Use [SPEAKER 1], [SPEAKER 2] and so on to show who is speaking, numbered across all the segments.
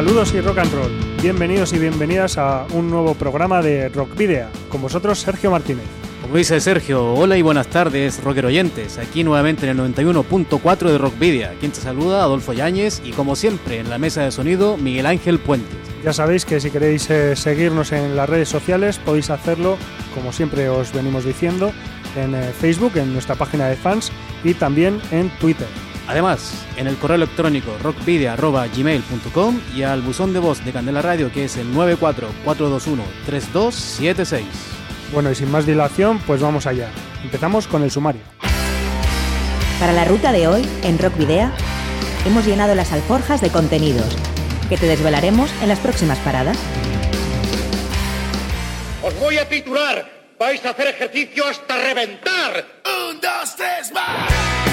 [SPEAKER 1] Saludos y rock and roll. Bienvenidos y bienvenidas a un nuevo programa de Rock Video. Con vosotros, Sergio Martínez.
[SPEAKER 2] Como dice Sergio, hola y buenas tardes, rocker oyentes. Aquí nuevamente en el 91.4 de Rock Video. Quien te saluda, Adolfo Yáñez. Y como siempre, en la mesa de sonido, Miguel Ángel Puentes.
[SPEAKER 1] Ya sabéis que si queréis eh, seguirnos en las redes sociales, podéis hacerlo, como siempre os venimos diciendo, en eh, Facebook, en nuestra página de fans y también en Twitter.
[SPEAKER 2] Además, en el correo electrónico rockvidia.gmail.com y al buzón de voz de Candela Radio que es el 944213276.
[SPEAKER 1] Bueno, y sin más dilación, pues vamos allá. Empezamos con el sumario.
[SPEAKER 3] Para la ruta de hoy, en Rock Video, hemos llenado las alforjas de contenidos que te desvelaremos en las próximas paradas.
[SPEAKER 4] Os voy a titular. Vais a hacer ejercicio hasta reventar. Un, dos, tres, más.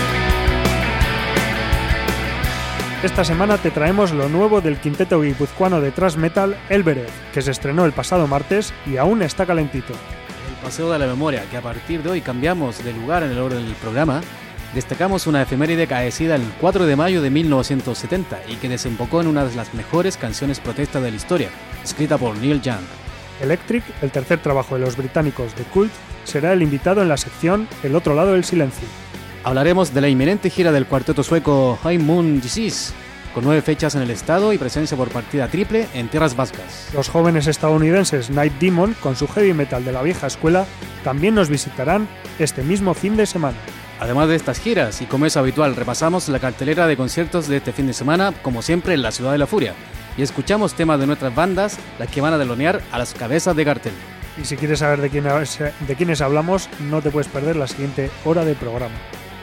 [SPEAKER 1] Esta semana te traemos lo nuevo del quinteto guipuzcoano de thrash metal Elbereth, que se estrenó el pasado martes y aún está calentito.
[SPEAKER 2] El Paseo de la Memoria, que a partir de hoy cambiamos de lugar en el orden del programa, destacamos una efeméride caecida el 4 de mayo de 1970 y que desembocó en una de las mejores canciones protesta de la historia, escrita por Neil Young.
[SPEAKER 1] Electric, el tercer trabajo de los británicos de Cult, será el invitado en la sección El otro lado del silencio.
[SPEAKER 2] Hablaremos de la inminente gira del cuarteto sueco High Moon Disease, con nueve fechas en el estado y presencia por partida triple en tierras vascas.
[SPEAKER 1] Los jóvenes estadounidenses Night Demon, con su heavy metal de la vieja escuela, también nos visitarán este mismo fin de semana.
[SPEAKER 2] Además de estas giras, y como es habitual, repasamos la cartelera de conciertos de este fin de semana, como siempre en la Ciudad de la Furia, y escuchamos temas de nuestras bandas, las que van a delonear a las cabezas de cartel.
[SPEAKER 1] Y si quieres saber de, quién, de quiénes hablamos, no te puedes perder la siguiente hora de programa.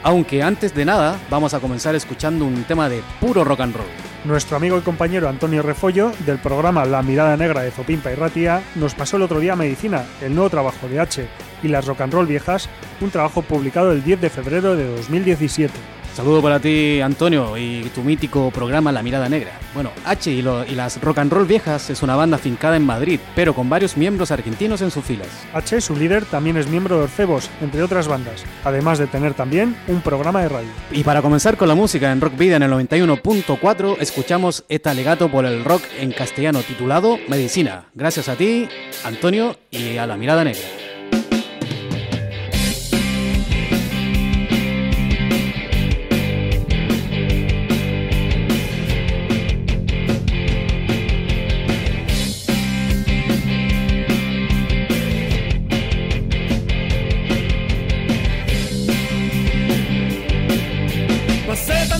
[SPEAKER 2] Aunque antes de nada, vamos a comenzar escuchando un tema de puro rock and roll.
[SPEAKER 1] Nuestro amigo y compañero Antonio Refollo, del programa La Mirada Negra de Zopimpa y Ratia, nos pasó el otro día Medicina, el nuevo trabajo de H y las rock and roll viejas, un trabajo publicado el 10 de febrero de 2017.
[SPEAKER 2] Saludo para ti, Antonio, y tu mítico programa La Mirada Negra. Bueno, H y, lo, y, las Rock and Roll Viejas es una banda fincada en Madrid, pero con varios miembros argentinos en sus filas.
[SPEAKER 1] H, su líder, también es miembro de Orcebos, entre otras bandas, además de tener también un programa de radio.
[SPEAKER 2] Y para comenzar con la música en Rock Vida en el 91.4, escuchamos este alegato por el rock en castellano titulado Medicina. Gracias a ti, Antonio, y a La Mirada Negra.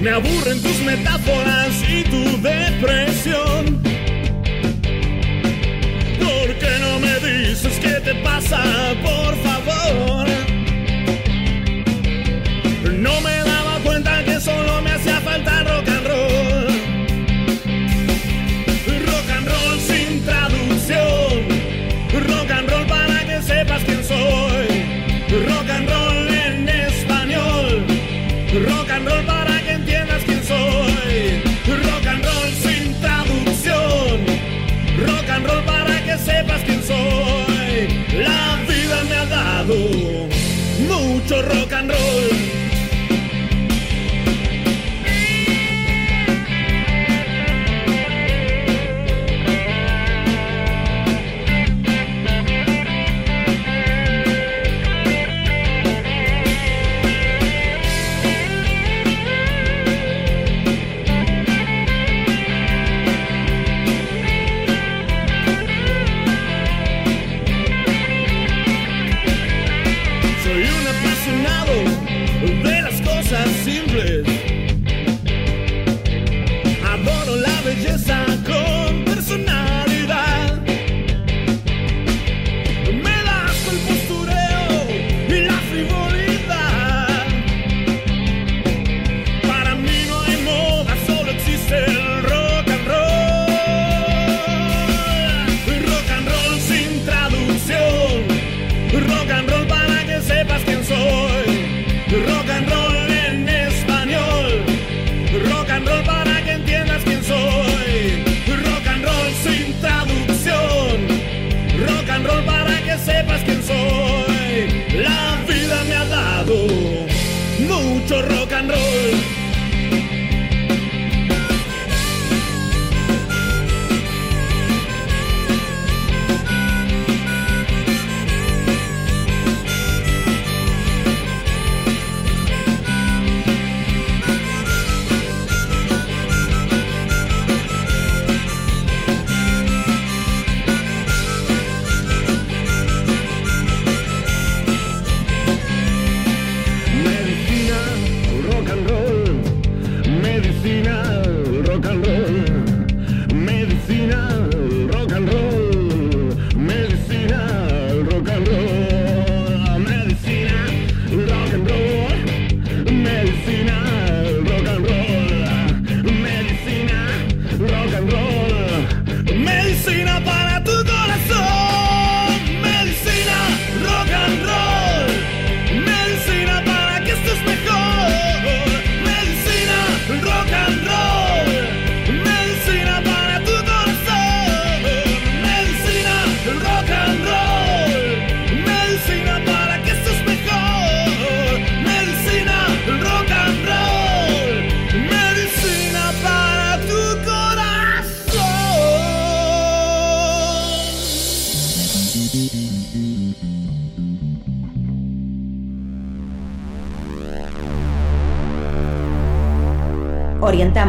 [SPEAKER 5] Me aburren tus metáforas y tu depresión. ¿Por qué no me dices qué te pasa, por favor? Mucho rock and roll.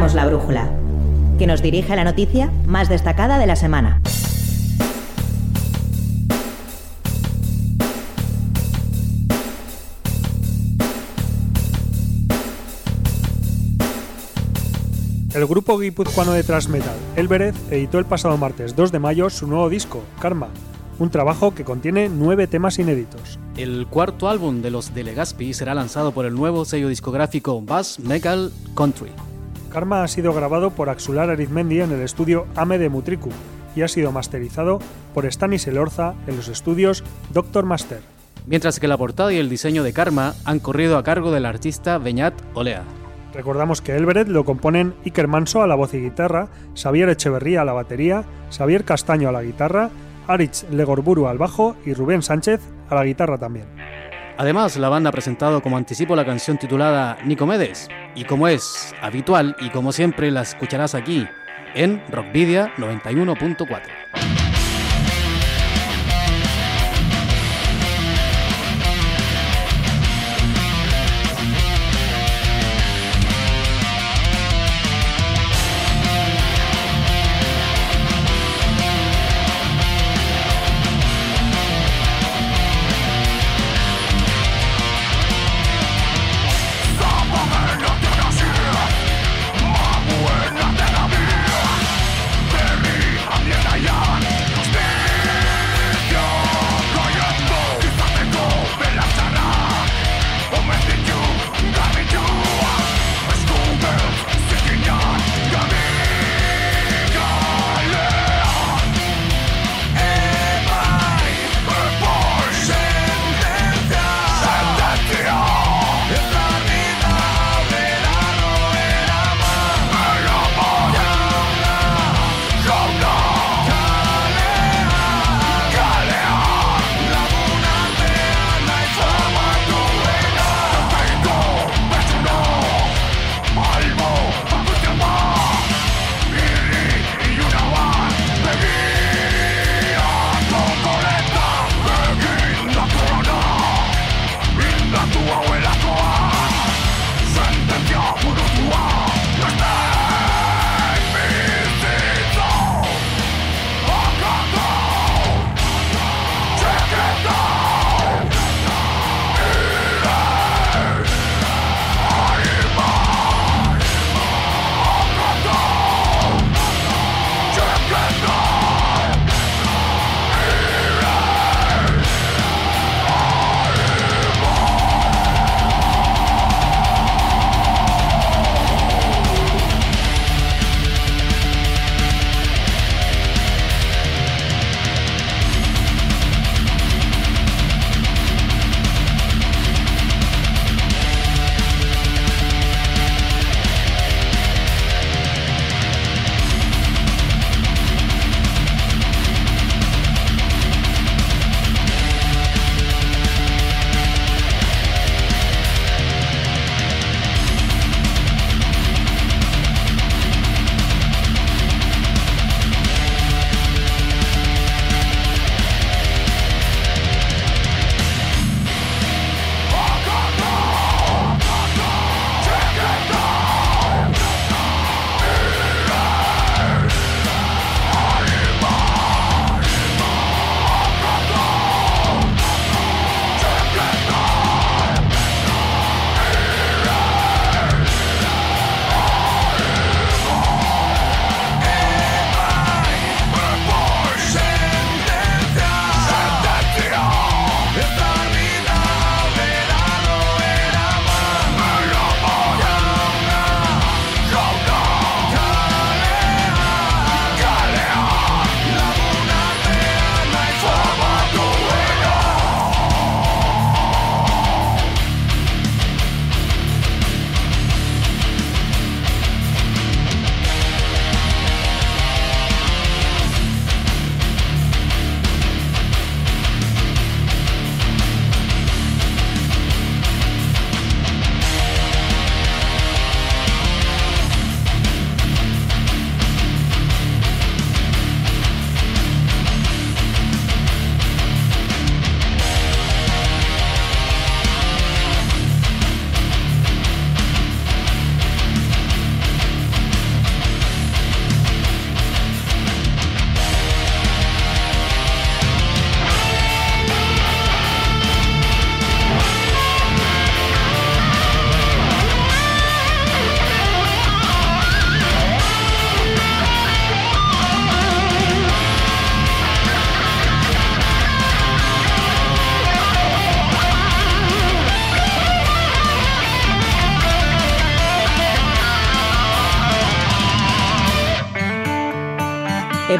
[SPEAKER 5] La
[SPEAKER 3] brújula, que nos dirige a la noticia más destacada de la semana.
[SPEAKER 1] El grupo guipuzcoano de thrash metal, Elbereth, editó el pasado martes 2 de mayo su nuevo disco, Karma, un trabajo que contiene nueve temas inéditos.
[SPEAKER 2] El cuarto álbum de los de Legazpi será lanzado por el nuevo sello discográfico Bass Metal Country.
[SPEAKER 1] Karma ha sido grabado por Axular Arizmendi en el estudio Ame de Mutriku y ha sido masterizado por Stanis Elorza en los estudios Doctor Master.
[SPEAKER 2] Mientras que la portada y el diseño de Karma han corrido a cargo del artista Beñat Olea.
[SPEAKER 1] Recordamos que Elberet lo componen Iker Manso a la voz y guitarra, Xavier Echeverría a la batería, Xavier Castaño a la guitarra, Aritz Legorburu al bajo y Rubén Sánchez a la guitarra también.
[SPEAKER 2] Además, la banda ha presentado como anticipo la canción titulada Nicomedes, y como es habitual y como siempre la escucharás aquí en Rockvidia 91.4.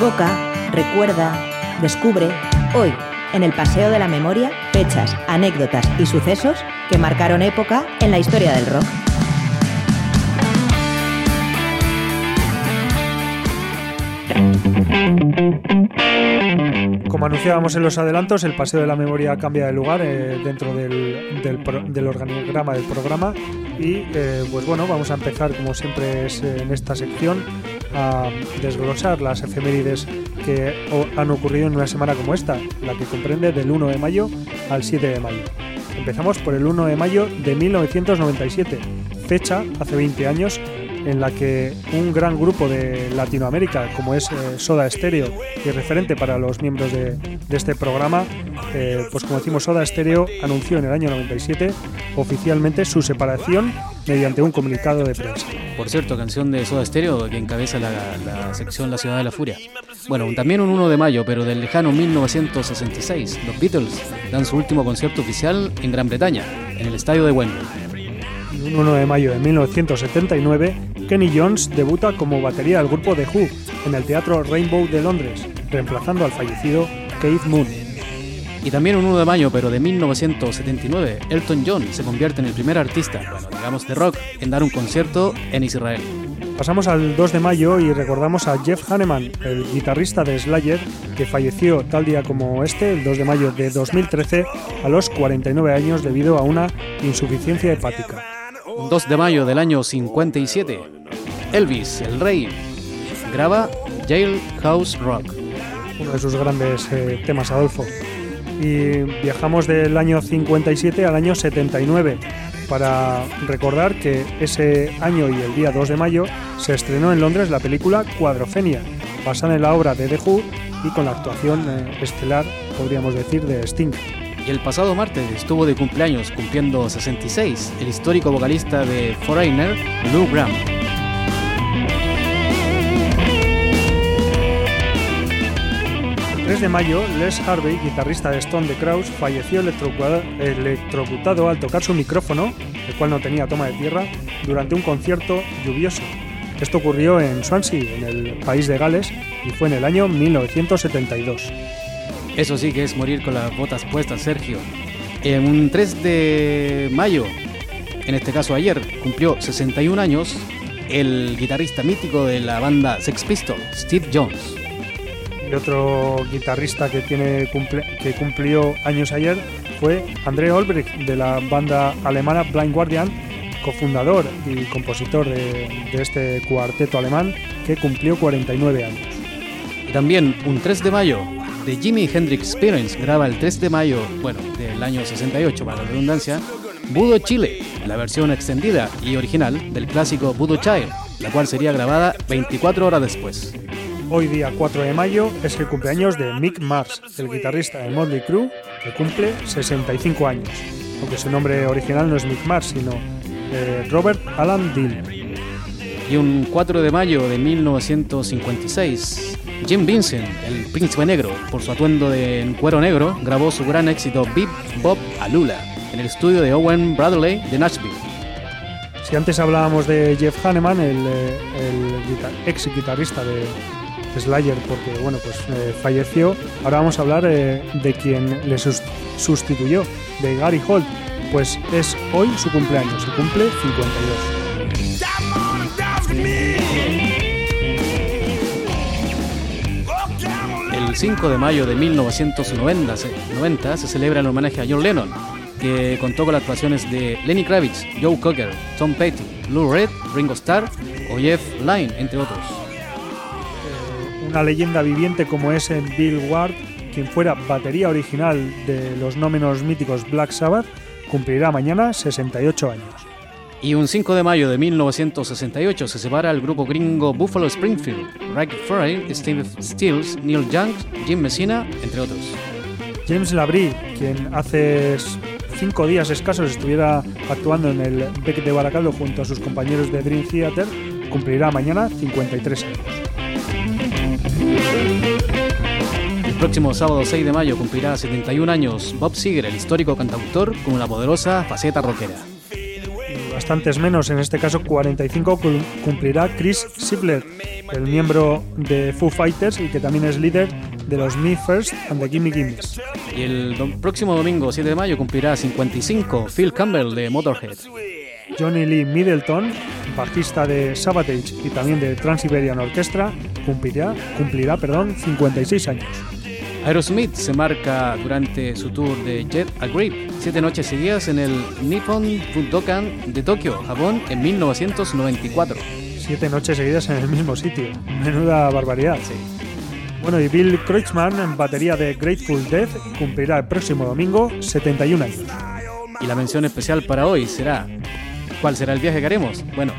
[SPEAKER 3] Evoca, recuerda, descubre, hoy, en el Paseo de la Memoria, fechas, anécdotas y sucesos que marcaron época en la historia del rock.
[SPEAKER 1] Como anunciábamos en los adelantos, el Paseo de la Memoria cambia de lugar eh, dentro del, del, organigrama del programa y eh, pues bueno, vamos a empezar como siempre es en esta sección a desglosar las efemérides que han ocurrido en una semana como esta, la que comprende del 1 de mayo al 7 de mayo. Empezamos por el 1 de mayo de 1997, fecha hace 20 años en la que un gran grupo de Latinoamérica, como es eh, Soda Stereo, y referente para los miembros de, este programa, eh, pues como decimos, Soda Stereo anunció en el año 97 oficialmente su separación mediante un comunicado de prensa.
[SPEAKER 2] Por cierto, canción de Soda Stereo que encabeza la, la sección La Ciudad de la Furia. Bueno, también un 1 de mayo, pero del lejano 1966, los Beatles dan su último concierto oficial en Gran Bretaña, en el estadio de Wembley.
[SPEAKER 1] Un 1 de mayo de 1979, Kenny Jones debuta como batería del grupo The Who en el Teatro Rainbow de Londres, reemplazando al fallecido Keith Moon.
[SPEAKER 2] Y también un 1 de mayo, pero de 1979, Elton John se convierte en el primer artista, bueno, digamos de rock, en dar un concierto en Israel.
[SPEAKER 1] Pasamos al 2 de mayo y recordamos a Jeff Hanneman, el guitarrista de Slayer, que falleció tal día como este, el 2 de mayo de 2013, a los 49 años debido a una insuficiencia hepática.
[SPEAKER 2] 2 de mayo del año 57, Elvis, el rey, graba Jailhouse Rock.
[SPEAKER 1] Uno de sus grandes eh, temas, Adolfo. Y viajamos del año 57 al año 79 para recordar que ese año y el día 2 de mayo se estrenó en Londres la película Cuadrofenia, basada en la obra de The Who y con la actuación eh, estelar, podríamos decir, de Sting.
[SPEAKER 2] Y el pasado martes estuvo de cumpleaños, cumpliendo 66, el histórico vocalista de Foreigner, Lou Graham.
[SPEAKER 1] El 3 de mayo, Les Harvey, guitarrista de Stone the Crows, falleció electrocutado al tocar su micrófono, el cual no tenía toma de tierra, durante un concierto lluvioso. Esto ocurrió en Swansea, en el país de Gales, y fue en el año 1972.
[SPEAKER 2] Eso sí que es morir con las botas puestas, Sergio. En un 3 de mayo, en este caso ayer, cumplió 61 años el guitarrista mítico de la banda Sex Pistols, Steve Jones.
[SPEAKER 1] Y otro guitarrista que, tiene que cumplió años ayer fue André Olbrich de la banda alemana Blind Guardian, cofundador y compositor de, de este cuarteto alemán que cumplió 49 años.
[SPEAKER 2] Y también un 3 de mayo The Jimi Hendrix Experience graba el 3 de mayo, bueno, del año 68 para la redundancia, Budo Chile, la versión extendida y original del clásico Budo Child, la cual sería grabada 24 horas después.
[SPEAKER 1] Hoy día 4 de mayo es el cumpleaños de Mick Mars, el guitarrista de Motley Crue, que cumple 65 años, aunque su nombre original no es Mick Mars, sino eh, Robert Alan Dean.
[SPEAKER 2] Y un 4 de mayo de 1956, Jim Vincent, el príncipe negro, por su atuendo de cuero negro, grabó su gran éxito Bip Bob Alula en el estudio de Owen Bradley de Nashville.
[SPEAKER 1] Si antes hablábamos de Jeff Hanneman, el, eh, ex guitarrista de Slayer, porque bueno, pues eh, falleció, ahora vamos a hablar eh, de quien le sustituyó, de Gary Holt, pues es hoy su cumpleaños, se cumple 52.
[SPEAKER 2] El 5 de mayo de 1990 se, celebra el homenaje a John Lennon, que contó con las actuaciones de Lenny Kravitz, Joe Cocker, Tom Petty, Lou Reed, Ringo Starr o Jeff Lynne, entre otros.
[SPEAKER 1] Eh, una leyenda viviente como es Bill Ward, quien fuera batería original de los no menos míticos Black Sabbath, cumplirá mañana 68 años.
[SPEAKER 2] Y un 5 de mayo de 1968 se separa el grupo gringo Buffalo Springfield, Rick Ferry, Steve Stills, Neil Young, Jim Messina, entre otros.
[SPEAKER 1] James Labrie, quien hace cinco días escasos estuviera actuando en el Beck de Baracaldo junto a sus compañeros de Dream Theater, cumplirá mañana 53 años.
[SPEAKER 2] El próximo sábado 6 de mayo cumplirá 71 años Bob Seger, el histórico cantautor, con una poderosa faceta rockera
[SPEAKER 1] bastantes menos, en este caso 45, cumplirá Chris Sibler, el miembro de Foo Fighters y que también es líder de los Me First and the Gimme Gimmes.
[SPEAKER 2] Y el próximo domingo 7 de mayo cumplirá 55 Phil Campbell de Motorhead.
[SPEAKER 1] Johnny Lee Middleton, bajista de Sabotage y también de Trans-Siberian Orchestra, cumplirá, cumplirá perdón, 56 años.
[SPEAKER 2] Aerosmith se marca durante su tour de Jet a Grape, siete noches seguidas en el Nippon Budokan de Tokio, Japón, en 1994.
[SPEAKER 1] Siete noches seguidas en el mismo sitio. Menuda barbaridad. Sí. Bueno, y Bill Kreutzmann, en batería de Grateful Dead, cumplirá el próximo domingo 71 años.
[SPEAKER 2] Y la mención especial para hoy será ¿Cuál será el viaje que haremos? Bueno,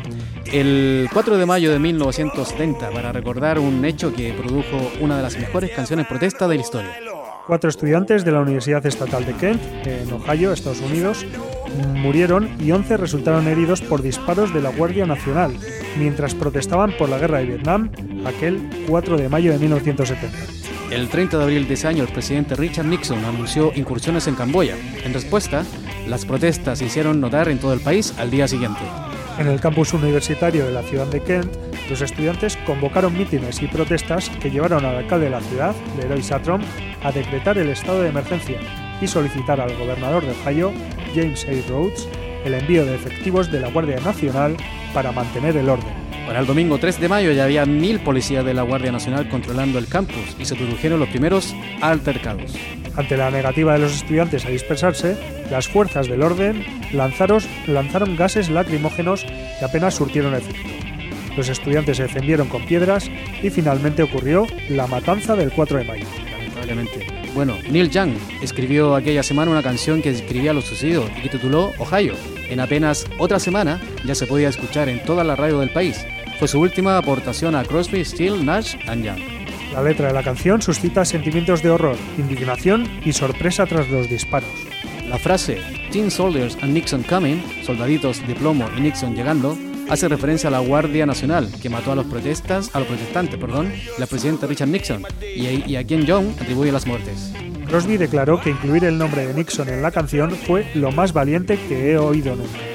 [SPEAKER 2] el 4 de mayo de 1970, para recordar un hecho que produjo una de las mejores canciones protesta de la historia.
[SPEAKER 1] Cuatro estudiantes de la Universidad Estatal de Kent, en Ohio, Estados Unidos, murieron y 11 resultaron heridos por disparos de la Guardia Nacional mientras protestaban por la guerra de Vietnam aquel 4 de mayo de 1970.
[SPEAKER 2] El 30 de abril de ese año, el presidente Richard Nixon anunció incursiones en Camboya. En respuesta, las protestas se hicieron notar en todo el país al día siguiente.
[SPEAKER 1] En el campus universitario de la ciudad de Kent, los estudiantes convocaron mítines y protestas que llevaron al alcalde de la ciudad, Leroy Satrom, a decretar el estado de emergencia y solicitar al gobernador de Ohio, James A. Rhodes, el envío de efectivos de la Guardia Nacional para mantener el orden.
[SPEAKER 2] Para el domingo 3 de mayo ya había mil policías de la Guardia Nacional controlando el campus y se produjeron los primeros altercados.
[SPEAKER 1] Ante la negativa de los estudiantes a dispersarse, las fuerzas del orden lanzaron, lanzaron gases lacrimógenos que apenas surtieron efecto. Los estudiantes se defendieron con piedras y finalmente ocurrió la matanza del 4 de mayo.
[SPEAKER 2] Lamentablemente. Bueno, Neil Young escribió aquella semana una canción que describía lo sucedido y que tituló Ohio. En apenas otra semana ya se podía escuchar en toda la radio del país. Fue su última aportación a Crosby, Steel, Nash and Young.
[SPEAKER 1] La letra de la canción suscita sentimientos de horror, indignación y sorpresa tras los disparos.
[SPEAKER 2] La frase Teen Soldiers and Nixon Coming, soldaditos de plomo y Nixon llegando, hace referencia a la Guardia Nacional que mató a los protestas, a los protestantes, perdón, la presidenta Richard Nixon y, a quien Young atribuye las muertes.
[SPEAKER 1] Crosby declaró que incluir el nombre de Nixon en la canción fue lo más valiente que he oído nunca.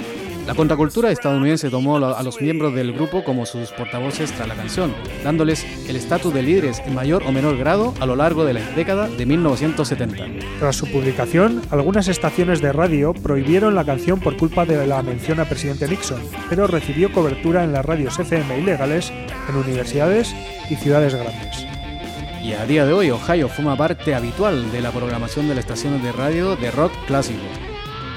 [SPEAKER 2] La contracultura estadounidense tomó a los miembros del grupo como sus portavoces tras la canción, dándoles el estatus de líderes en mayor o menor grado a lo largo de la década de 1970.
[SPEAKER 1] Tras su publicación, algunas estaciones de radio prohibieron la canción por culpa de la mención a presidente Nixon, pero recibió cobertura en las radios FM ilegales en universidades y ciudades grandes.
[SPEAKER 2] Y a día de hoy, Ohio forma parte habitual de la programación de las estaciones de radio de rock clásico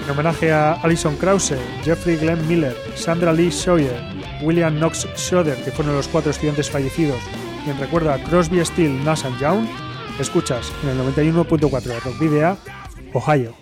[SPEAKER 1] en homenaje a Alison Krause, Jeffrey Glenn Miller, Sandra Lee Sawyer, William Knox Schroeder, que fueron los cuatro estudiantes fallecidos, y en recuerda a Crosby, Steel, Nash Young, escuchas en el 91.4 de Rock Video, Ohio.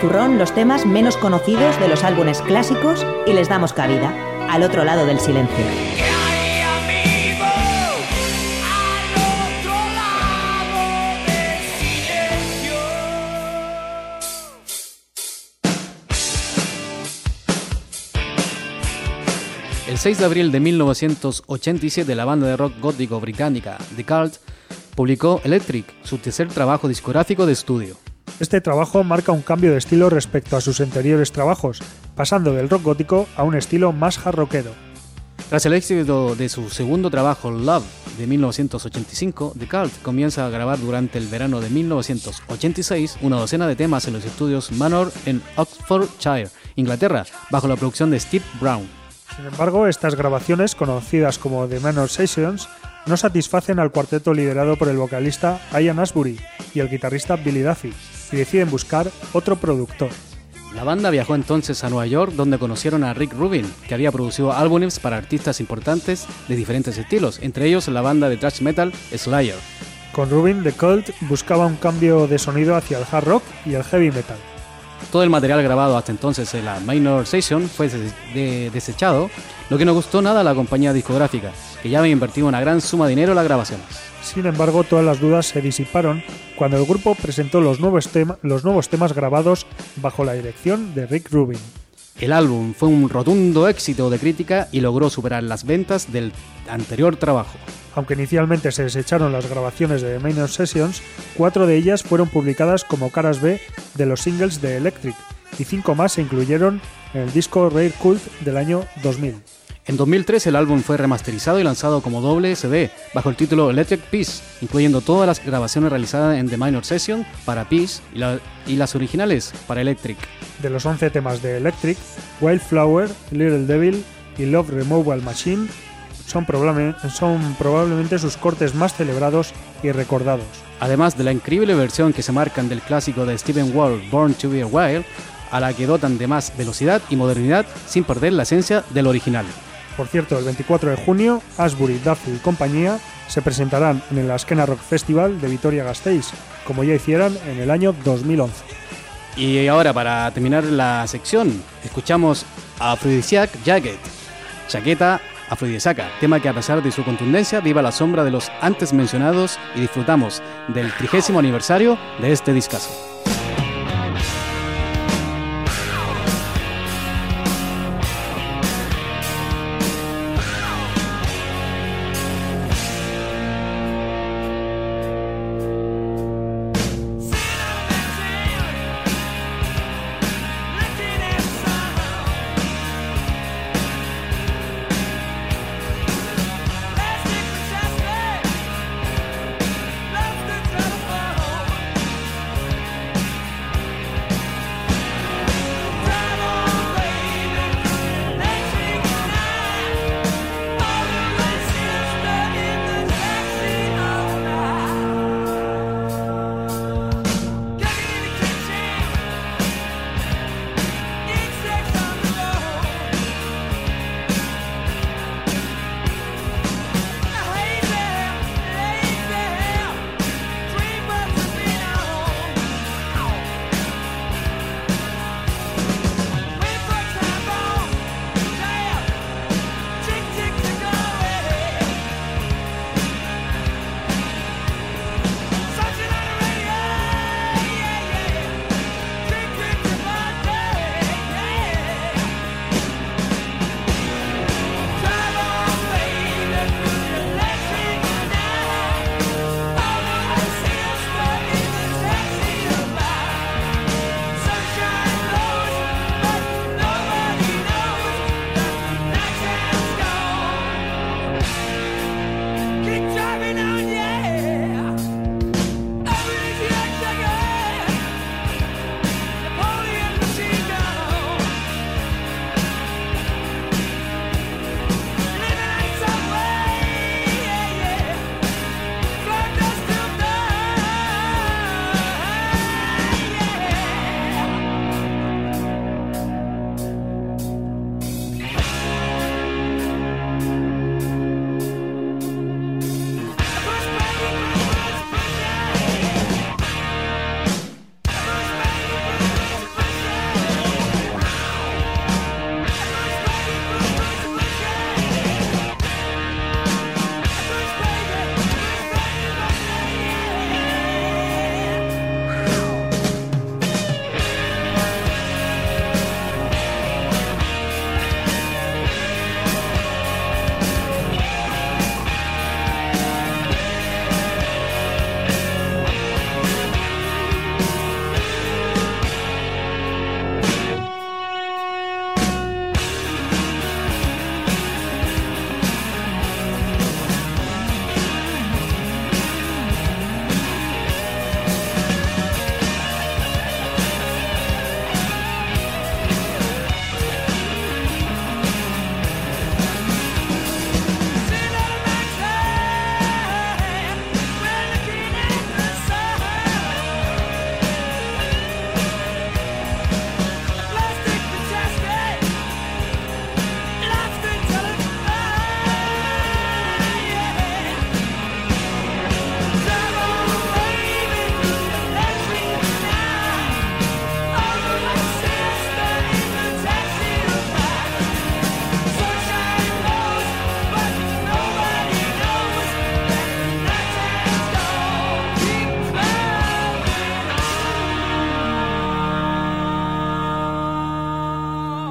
[SPEAKER 3] Zurrón los temas menos conocidos de los álbumes clásicos y les damos cabida, al otro lado del silencio.
[SPEAKER 2] El 6 de abril de 1987, la banda de rock gótico británica The Cult publicó Electric, su tercer trabajo discográfico de estudio.
[SPEAKER 1] Este trabajo marca un cambio de estilo respecto a sus anteriores trabajos, pasando del rock gótico a un estilo más jarroquero.
[SPEAKER 2] Tras el éxito de su segundo trabajo, Love, de 1985, The Cult comienza a grabar durante el verano de 1986 una docena de temas en los estudios Manor en Oxfordshire, Inglaterra, bajo la producción de Steve Brown.
[SPEAKER 1] Sin embargo, estas grabaciones, conocidas como The Manor Sessions, no satisfacen al cuarteto liderado por el vocalista Ian Asbury y el guitarrista Billy Duffy, y deciden buscar otro productor.
[SPEAKER 2] La banda viajó entonces a Nueva York donde conocieron a Rick Rubin, que había producido álbumes para artistas importantes de diferentes estilos, entre ellos la banda de thrash metal Slayer.
[SPEAKER 1] Con Rubin, The Cult buscaba un cambio de sonido hacia el hard rock y el heavy metal.
[SPEAKER 2] Todo el material grabado hasta entonces en la Minor Session fue des- de- desechado, lo que no gustó nada a la compañía discográfica, que ya había invertido una gran suma de dinero en las grabaciones.
[SPEAKER 1] Sin embargo, todas las dudas se disiparon cuando el grupo presentó los nuevos, los nuevos temas grabados bajo la dirección de Rick Rubin.
[SPEAKER 2] El álbum fue un rotundo éxito de crítica y logró superar las ventas del anterior trabajo.
[SPEAKER 1] Aunque inicialmente se desecharon las grabaciones de The Minor Sessions, cuatro de ellas fueron publicadas como caras B de los singles de Electric y cinco más se incluyeron en el disco Rare Cult del año 2000.
[SPEAKER 2] En 2003 el álbum fue remasterizado y lanzado como doble CD bajo el título Electric Peace, incluyendo todas las grabaciones realizadas en The Minor Session para Peace y, la- y las originales para Electric.
[SPEAKER 1] De los 11 temas de Electric, Wildflower, Little Devil y Love Removal Machine son, probable- son probablemente sus cortes más celebrados y recordados.
[SPEAKER 2] Además de la increíble versión que se marcan del clásico de Stephen Wall, Born to be Wild, a la que dotan de más velocidad y modernidad sin perder la esencia del original.
[SPEAKER 1] Por cierto, el 24 de junio, Asbury, Duffy y compañía se presentarán en el Askena Rock Festival de Vitoria-Gasteiz, como ya hicieran en el año 2011.
[SPEAKER 2] Y ahora, para terminar la sección, escuchamos Aphrodisiac Jacket, chaqueta afrodisíaca, tema que a pesar de su contundencia viva la sombra de los antes mencionados y disfrutamos del trigésimo aniversario de este discazo.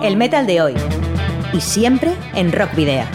[SPEAKER 3] El metal de hoy. Y siempre en Rock Video.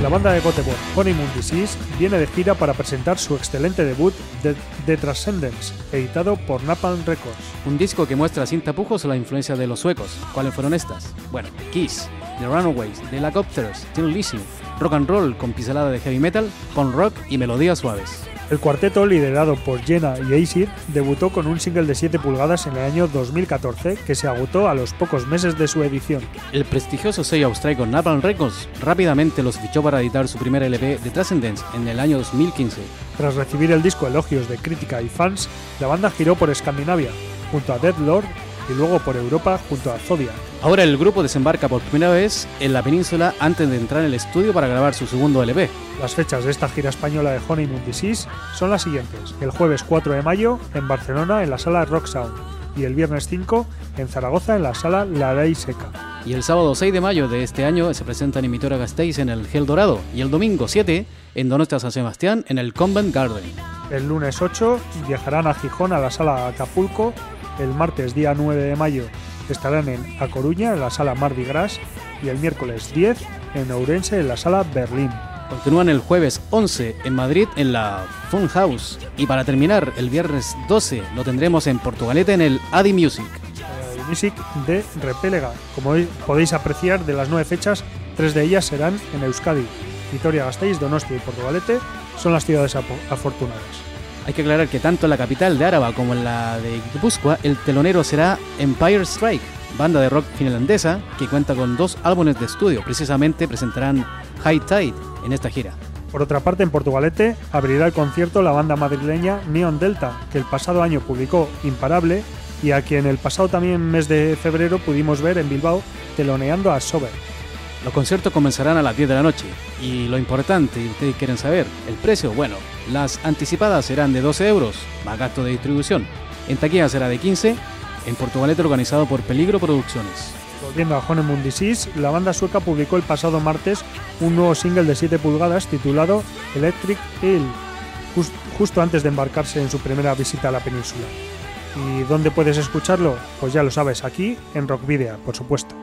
[SPEAKER 1] La banda de Göteborg, Honeymoon Disease, viene de gira para presentar su excelente debut, The, The Transcendence, editado por Napalm Records.
[SPEAKER 2] Un disco que muestra sin tapujos la influencia de los suecos. ¿Cuáles fueron estas? Bueno, Kiss, The Runaways, The Helicopters, Tin Lizzy, rock and roll con pincelada de heavy metal, punk rock y melodías suaves.
[SPEAKER 1] El cuarteto, liderado por Jenna y Acid, debutó con un single de 7 pulgadas en el año 2014 que se agotó a los pocos meses de su edición.
[SPEAKER 2] El prestigioso sello austríaco Napalm Records rápidamente los fichó para editar su primer LP de Transcendence en el año 2015.
[SPEAKER 1] Tras recibir el disco elogios de crítica y fans, la banda giró por Escandinavia, junto a Dead Lord, y luego por Europa, junto a Zodiac.
[SPEAKER 2] Ahora el grupo desembarca por primera vez en la península antes de entrar en el estudio para grabar su segundo LP.
[SPEAKER 1] Las fechas de esta gira española de Honeymoon Disease son las siguientes: el jueves 4 de mayo en Barcelona en la sala Rock Sound y el viernes 5 en Zaragoza en la sala La Ley Seca.
[SPEAKER 2] Y el sábado 6 de mayo de este año se presentan en Vitoria Gasteiz en el Gel Dorado y el domingo 7 en Donostia San Sebastián en el Convent Garden.
[SPEAKER 1] El lunes 8 viajarán a Gijón a la sala Acapulco. El martes día 9 de mayo estarán en A Coruña en la sala Mardi Gras y el miércoles 10 en Ourense en la sala Berlín.
[SPEAKER 2] Continúan el jueves 11 en Madrid en la Fun House. Y para terminar, el viernes 12 lo tendremos en Portugalete en el Adi Music.
[SPEAKER 1] El Music de Repélega. Como podéis apreciar de las nueve fechas, tres de ellas serán en Euskadi. Vitoria Gasteiz, Donostia y Portugalete son las ciudades afortunadas.
[SPEAKER 2] Hay que aclarar que tanto en la capital de Áraba como en la de Guipúzcoa, el telonero será Empire Strike, banda de rock finlandesa que cuenta con dos álbumes de estudio. Precisamente presentarán High Tide en esta gira.
[SPEAKER 1] Por otra parte, en Portugalete abrirá el concierto la banda madrileña Neon Delta, que el pasado año publicó Imparable y a quien el pasado también mes de febrero pudimos ver en Bilbao teloneando a Sober.
[SPEAKER 2] Los conciertos comenzarán a las 10 de la noche. Y lo importante, y ustedes quieren saber, el precio, bueno, las anticipadas serán de 12 euros, más gasto de distribución. En taquilla será de 15, en Portugalete organizado por Peligro Producciones.
[SPEAKER 1] Volviendo a Honeymoon Disease, la banda sueca publicó el pasado martes un nuevo single de 7 pulgadas titulado Electric Eel, jus- justo antes de embarcarse en su primera visita a la península. ¿Y dónde puedes escucharlo? Pues ya lo sabes, aquí en Rock Video, por supuesto.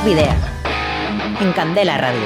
[SPEAKER 3] Rock Video. En Candela Radio.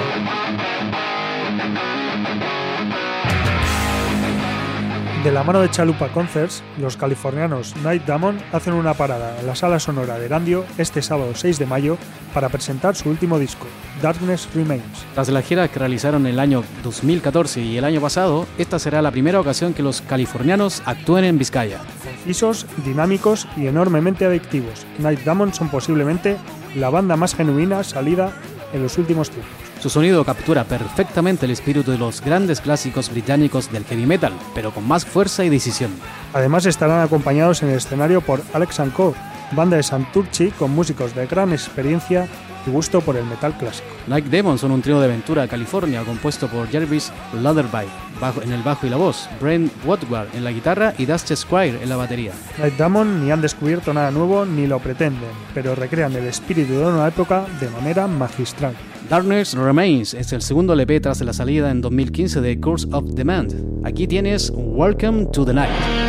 [SPEAKER 1] De la mano de Chalupa Concerts, los californianos Night Damon hacen una parada en la sala sonora de Erandio este sábado 6 de mayo para presentar su último disco, Darkness Remains.
[SPEAKER 2] Tras la gira que realizaron el año 2014 y el año pasado, esta será la primera ocasión que los californianos actúen en Vizcaya.
[SPEAKER 1] Concisos, dinámicos y enormemente adictivos, Night Damon son posiblemente la banda más genuina salida en los últimos tiempos.
[SPEAKER 2] Su sonido captura perfectamente el espíritu de los grandes clásicos británicos del heavy metal, pero con más fuerza y decisión.
[SPEAKER 1] Además estarán acompañados en el escenario por Alex Co, banda de Santurchi con músicos de gran experiencia y gusto por el metal clásico.
[SPEAKER 2] Night Demon son un trío de aventura de California compuesto por Jarvis Leatherby bajo, en el bajo y la voz, Brent Woodward en la guitarra y Dusty Squire en la batería.
[SPEAKER 1] Night Damon ni han descubierto nada nuevo ni lo pretenden, pero recrean el espíritu de una época de manera magistral.
[SPEAKER 2] Darkness Remains es el segundo LP tras la salida en 2015 de Curse of Demand. Aquí tienes Welcome to the Night.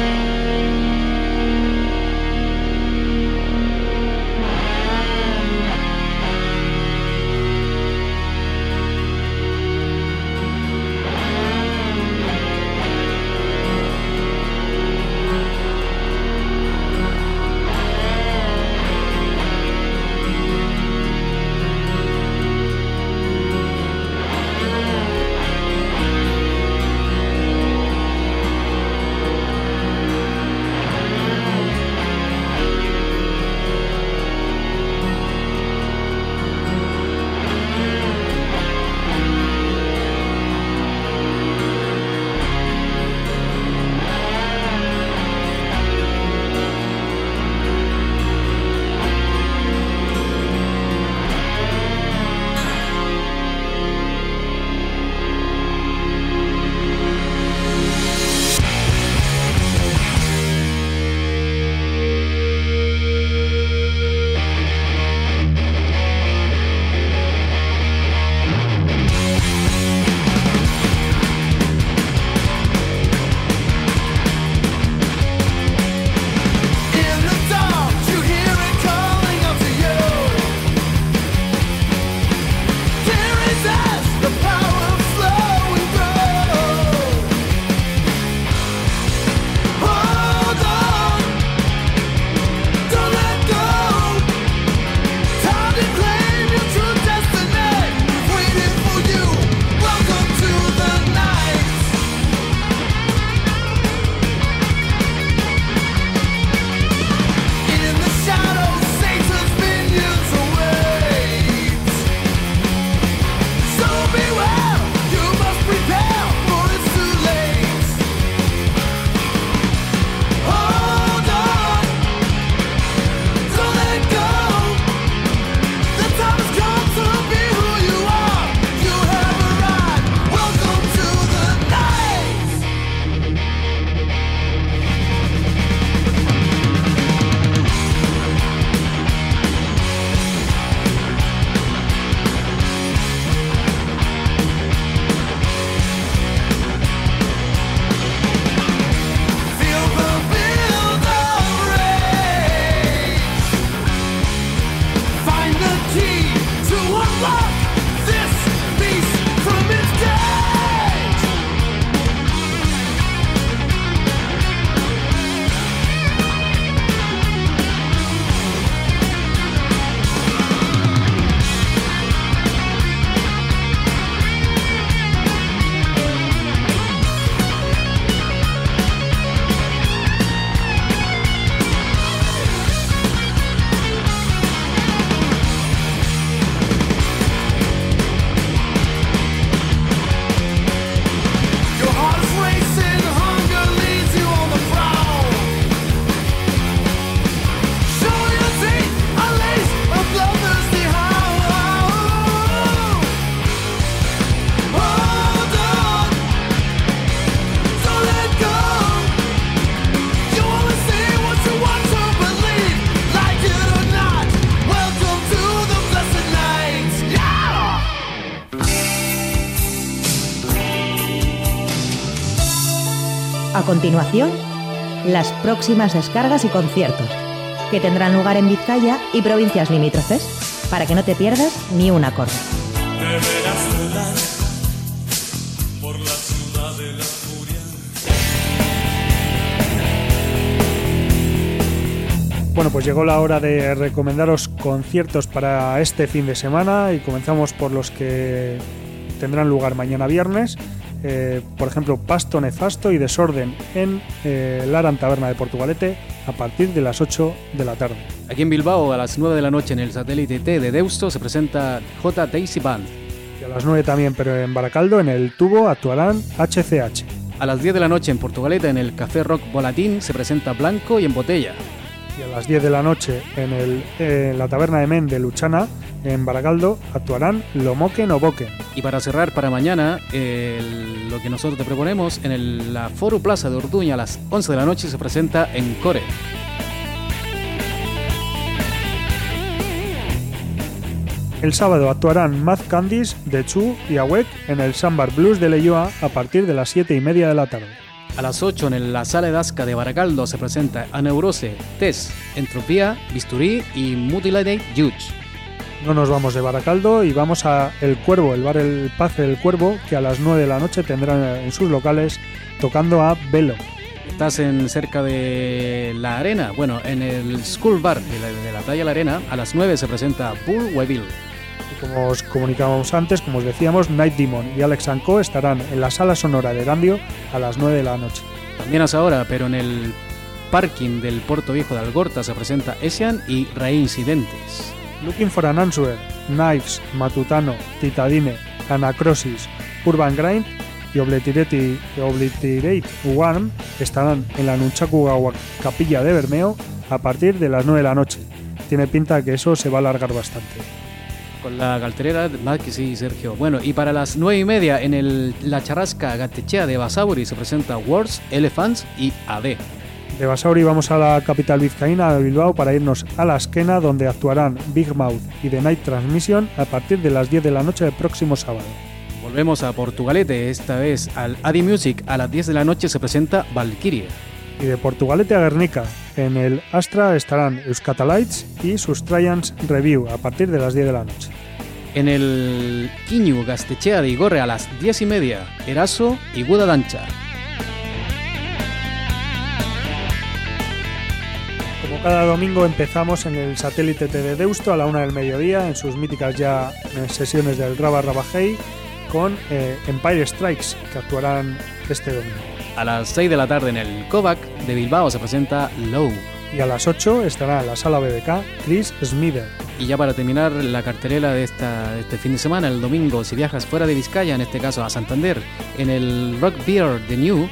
[SPEAKER 6] The key
[SPEAKER 3] continuación, las próximas descargas y conciertos, que tendrán lugar en Vizcaya y provincias limítrofes. para que no te pierdas ni un acorde.
[SPEAKER 1] Bueno, pues llegó la hora de recomendaros conciertos para este fin de semana y comenzamos por los que tendrán lugar mañana viernes. Eh, por ejemplo, Pasto Nefasto y Desorden en eh, Laran Taberna de Portugalete a partir de las 8 de la tarde.
[SPEAKER 2] Aquí en Bilbao, a las 9 de la noche en el satélite T de Deusto, se presenta J. Daisy Band.
[SPEAKER 1] Y a las 9 también, pero en Baracaldo, en el tubo, actuarán HCH.
[SPEAKER 2] A las 10 de la noche en Portugalete, en el Café Rock Volatín, se presenta Blanco y en Botella.
[SPEAKER 1] Y a las 10 de la noche en, el, en la taberna de Men de Luchana, en Baracaldo, actuarán Lomoquen o Boquen.
[SPEAKER 2] Y para cerrar para mañana, el- lo que nosotros te proponemos, en el- la Foro Plaza de Orduña a las 11 de la noche se presenta en Core.
[SPEAKER 1] El sábado actuarán Mad Candies, The Chu y Awek en el Sambar Blues de Leyoa a partir de las 7 y media de la tarde.
[SPEAKER 2] A las 8 en la Sala de Asca de Baracaldo se presenta Aneurose, Test, Entropía, Bisturí y Mutilated Judge.
[SPEAKER 1] No nos vamos de Baracaldo y vamos a El Cuervo, el bar El Paz del Cuervo, que a las 9 de la noche tendrán en sus locales tocando a Velo.
[SPEAKER 2] Estás en cerca de la arena, bueno, en el School Bar de la, de la playa La Arena, a las 9 se presenta Bull Weevil.
[SPEAKER 1] Como os comunicábamos antes, como os decíamos, Night Demon y Alex Co estarán en la sala sonora de Gambio a las 9 de la noche.
[SPEAKER 2] También a esa hora, pero en el parking del Puerto Viejo de Algorta se presenta Esian y Reincidentes.
[SPEAKER 1] Looking for an Answer, Knives, Matutano, Titadine, Anacrosis, Urban Grind y Obliterate, Obliterate One estarán en la Nunchaku Capilla de Bermeo a partir de las 9 de la noche. Tiene pinta que eso se va a alargar bastante.
[SPEAKER 2] Con la galterera, más que sí, Sergio. Bueno, y para las 9 y media en la charrasca Gatechea de Basauri se presenta Wars, Elephants y AD.
[SPEAKER 1] De Basauri vamos a la capital vizcaína de Bilbao para irnos a la Esquena donde actuarán Big Mouth y The Night Transmission a partir de las 10 de la noche del próximo sábado.
[SPEAKER 2] Volvemos a Portugalete, esta vez al Adi Music. A las 10 de la noche se presenta Valkyrie.
[SPEAKER 1] Y de Portugalete a Guernica, en el Astra estarán Euskatalites y sus Trians Review a partir de las 10 de la noche.
[SPEAKER 2] En el Quiñu Gastechea de Igorre a las 10 y media, Eraso y Buda Dancha.
[SPEAKER 1] Cada domingo empezamos en el satélite T de Deusto a la una del mediodía en sus míticas ya eh, sesiones del Raba Rabajei con eh, Empire Strikes que actuarán este domingo.
[SPEAKER 2] A las 6 de la tarde en el Kovac de Bilbao se presenta Low.
[SPEAKER 1] Y a las 8 estará en la sala BBK Chris Smither.
[SPEAKER 2] Y ya para terminar la cartelera de, esta, de este fin de semana, el domingo, si viajas fuera de Vizcaya, en este caso a Santander, en el Rock Beer The New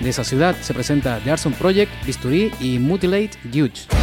[SPEAKER 2] de esa ciudad se presenta The Arson Project, Bisturí y Mutilate Huge.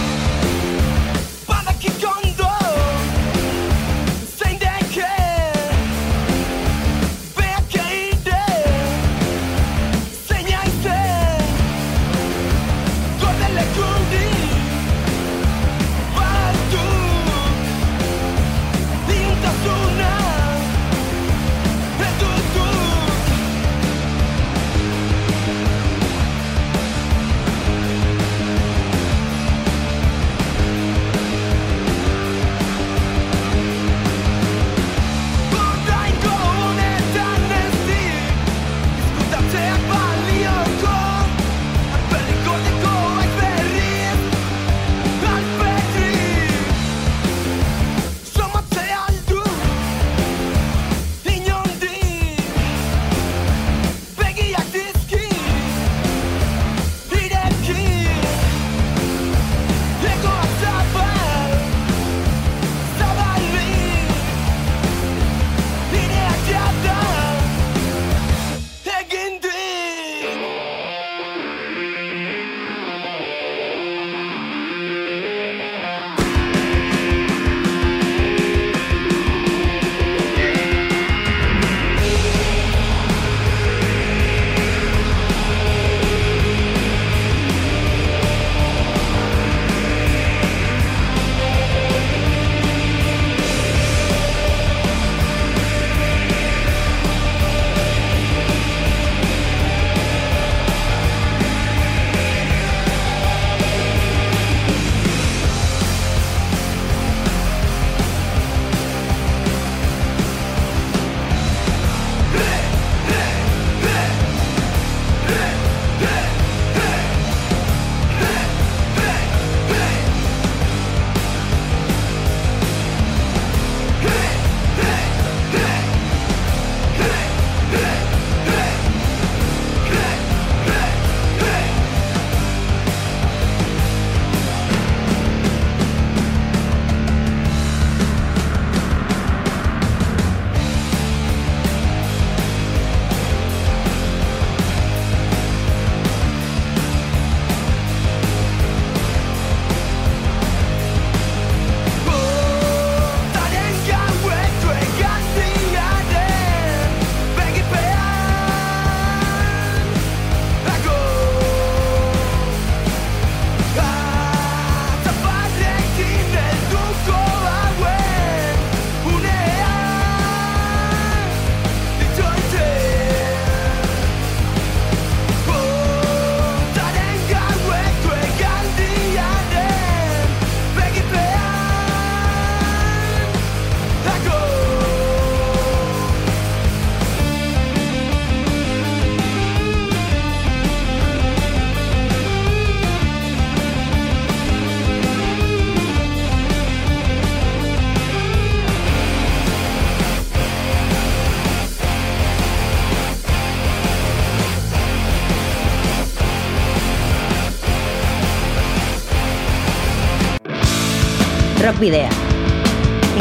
[SPEAKER 3] Video.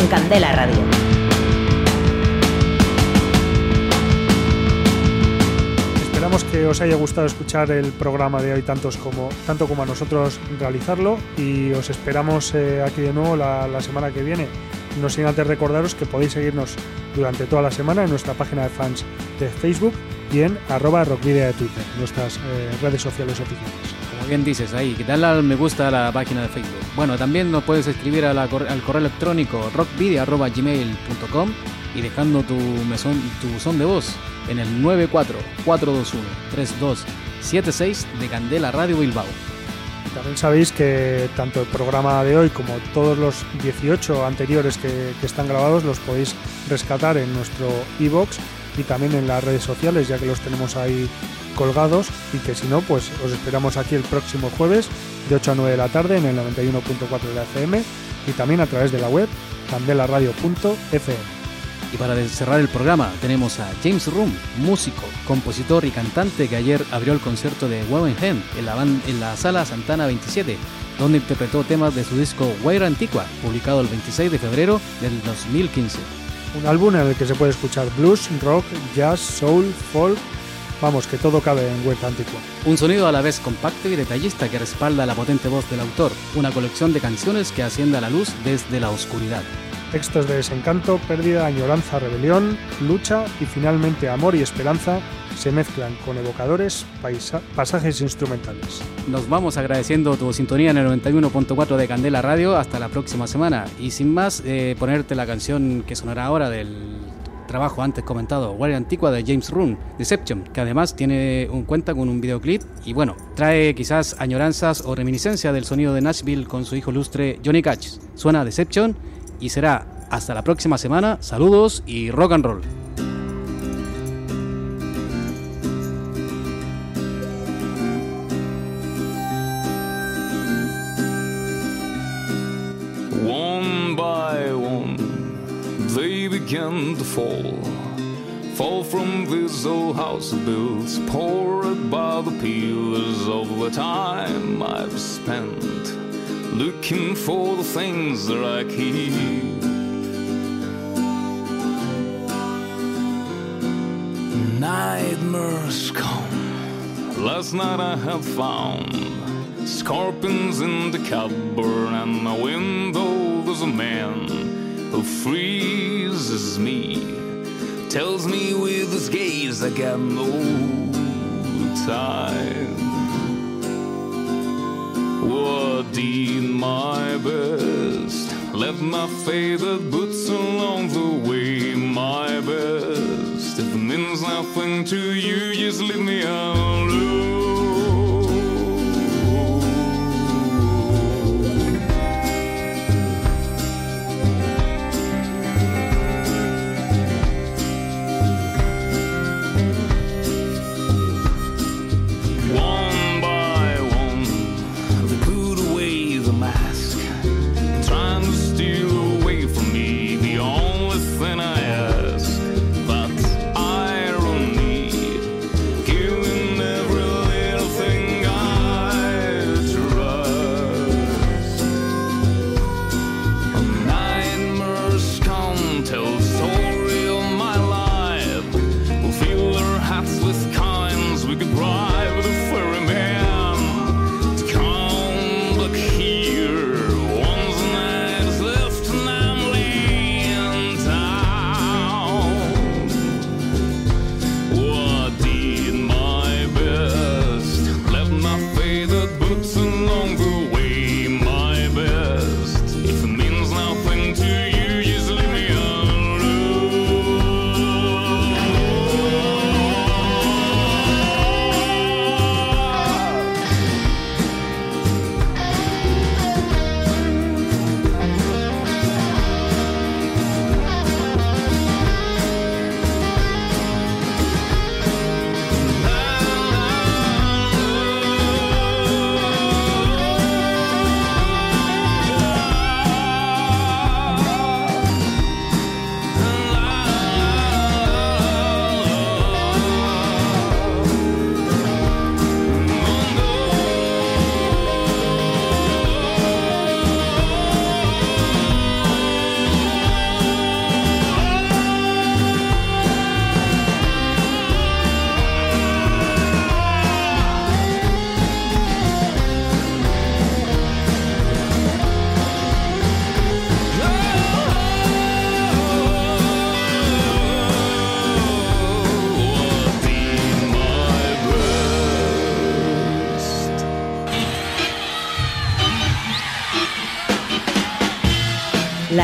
[SPEAKER 3] En Candela Radio.
[SPEAKER 1] Esperamos que os haya gustado escuchar el programa de hoy tantos como, tanto como a nosotros realizarlo y os esperamos eh, aquí de nuevo la, la semana que viene. No sin antes recordaros que podéis seguirnos durante toda la semana en nuestra página de fans de Facebook y en arroba rockvidea de Twitter, nuestras eh, redes sociales oficiales.
[SPEAKER 2] Como bien dices ahí, dale al me gusta a la página de Facebook. Bueno, también nos puedes escribir a la al correo electrónico rockvideo.gmail.com y dejando tu, mesón, tu son de voz en el 944213276 de Candela Radio Bilbao.
[SPEAKER 1] También sabéis que tanto el programa de hoy como todos los 18 anteriores que, que están grabados los podéis rescatar en nuestro iBox y también en las redes sociales, ya que los tenemos ahí colgados. Y que si no, pues os esperamos aquí el próximo jueves de 8 a 9 de la tarde en el 91.4 de la FM y también a través de la web candelaradio.fm.
[SPEAKER 2] Y para cerrar el programa tenemos a James Room, músico, compositor y cantante que ayer abrió el concierto de Wawenheim en la, en la sala Santana 27, donde interpretó temas de su disco Wire Antigua, publicado el 26 de febrero del 2015.
[SPEAKER 1] Un álbum en el que se puede escuchar blues, rock, jazz, soul, folk, vamos, que todo cabe en Web Antigua.
[SPEAKER 2] Un sonido a la vez compacto y detallista que respalda la potente voz del autor, una colección de canciones que asciende a la luz desde la oscuridad.
[SPEAKER 1] Textos de desencanto, pérdida, añoranza, rebelión, lucha y finalmente amor y esperanza se mezclan con evocadores pasajes instrumentales.
[SPEAKER 2] Nos vamos agradeciendo tu sintonía en el 91.4 de Candela Radio. Hasta la próxima semana. Y sin más, eh, ponerte la canción que sonará ahora del trabajo antes comentado, Warrior Antigua de James Roon, Deception, que además tiene un cuenta con un videoclip y bueno, trae quizás añoranzas o reminiscencia del sonido de Nashville con su hijo lustre Johnny Cash. Suena Deception y será hasta la próxima semana. Saludos y rock and roll.
[SPEAKER 7] To fall. Fall from this old house built, poured by the pillars of the time I've spent looking for the things that I keep. Nightmares come. Last night I had found scorpions in the cupboard and my window. There's a man who freezes me, tells me with his gaze I got no time. What did my best? Left my favorite boots along the way, my best. If it means nothing to you, just leave me alone.